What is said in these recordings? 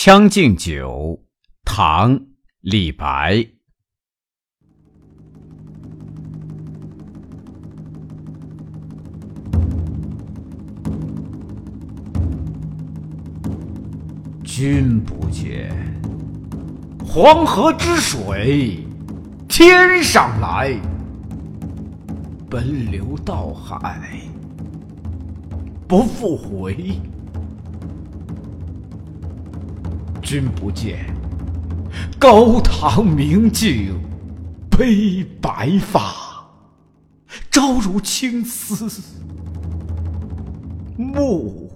《将进酒》唐·李白。君不见，黄河之水天上来，奔流到海不复回。君不见，高堂明镜悲白发，朝如青丝暮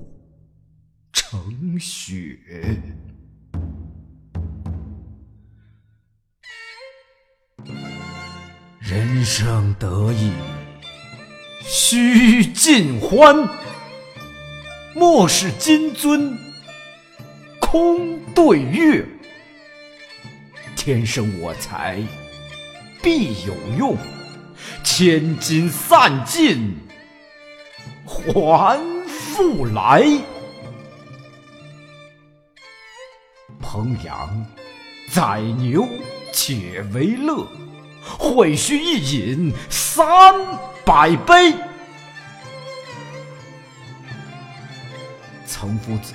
成雪。人生得意须尽欢，莫使金樽。空对月，天生我材必有用，千金散尽还复来。烹羊宰牛且为乐，会须一饮三百杯。岑夫子。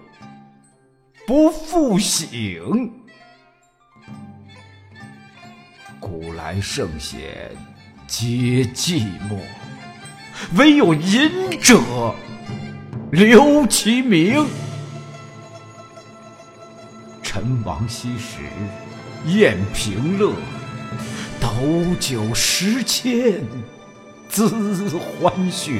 不复醒。古来圣贤皆寂寞，惟有饮者留其名。陈王昔时宴平乐，斗酒十千恣欢谑。